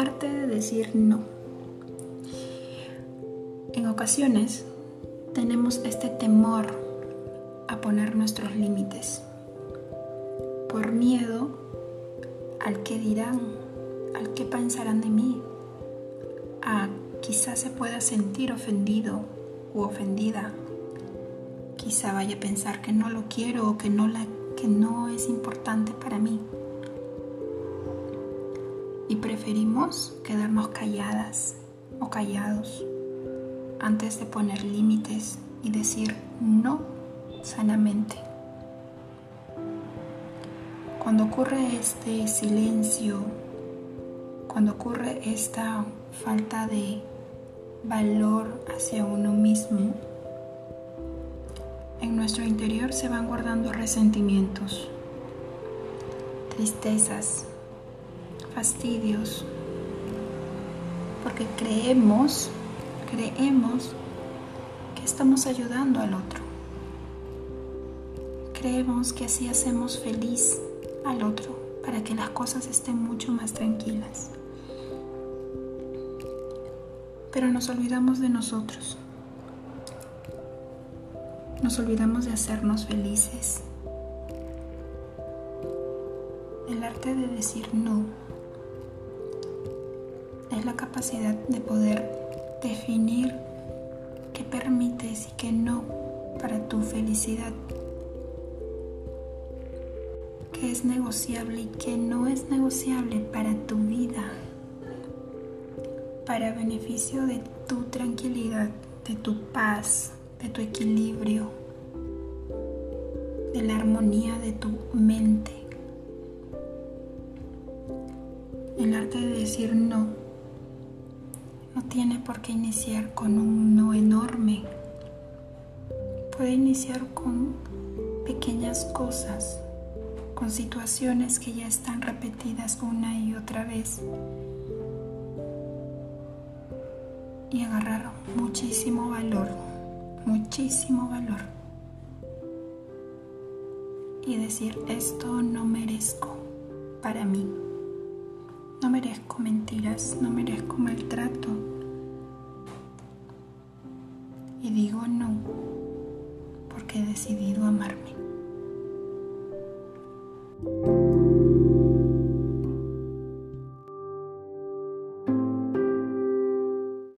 arte de decir no. En ocasiones tenemos este temor a poner nuestros límites por miedo al que dirán, al que pensarán de mí, a quizás se pueda sentir ofendido u ofendida, quizá vaya a pensar que no lo quiero o que no, la, que no es importante para mí y preferimos quedarnos calladas o callados antes de poner límites y decir no sanamente. Cuando ocurre este silencio, cuando ocurre esta falta de valor hacia uno mismo, en nuestro interior se van guardando resentimientos, tristezas, fastidios, porque creemos, creemos que estamos ayudando al otro. Creemos que así hacemos feliz al otro para que las cosas estén mucho más tranquilas. Pero nos olvidamos de nosotros. Nos olvidamos de hacernos felices. El arte de decir no la capacidad de poder definir qué permites y qué no para tu felicidad, qué es negociable y qué no es negociable para tu vida, para beneficio de tu tranquilidad, de tu paz, de tu equilibrio, de la armonía de tu mente. El arte de decir no tiene por qué iniciar con un no enorme. Puede iniciar con pequeñas cosas, con situaciones que ya están repetidas una y otra vez. Y agarrar muchísimo valor, muchísimo valor. Y decir, esto no merezco para mí. No merezco mentiras, no merezco maltrato. Y digo no porque he decidido amarme.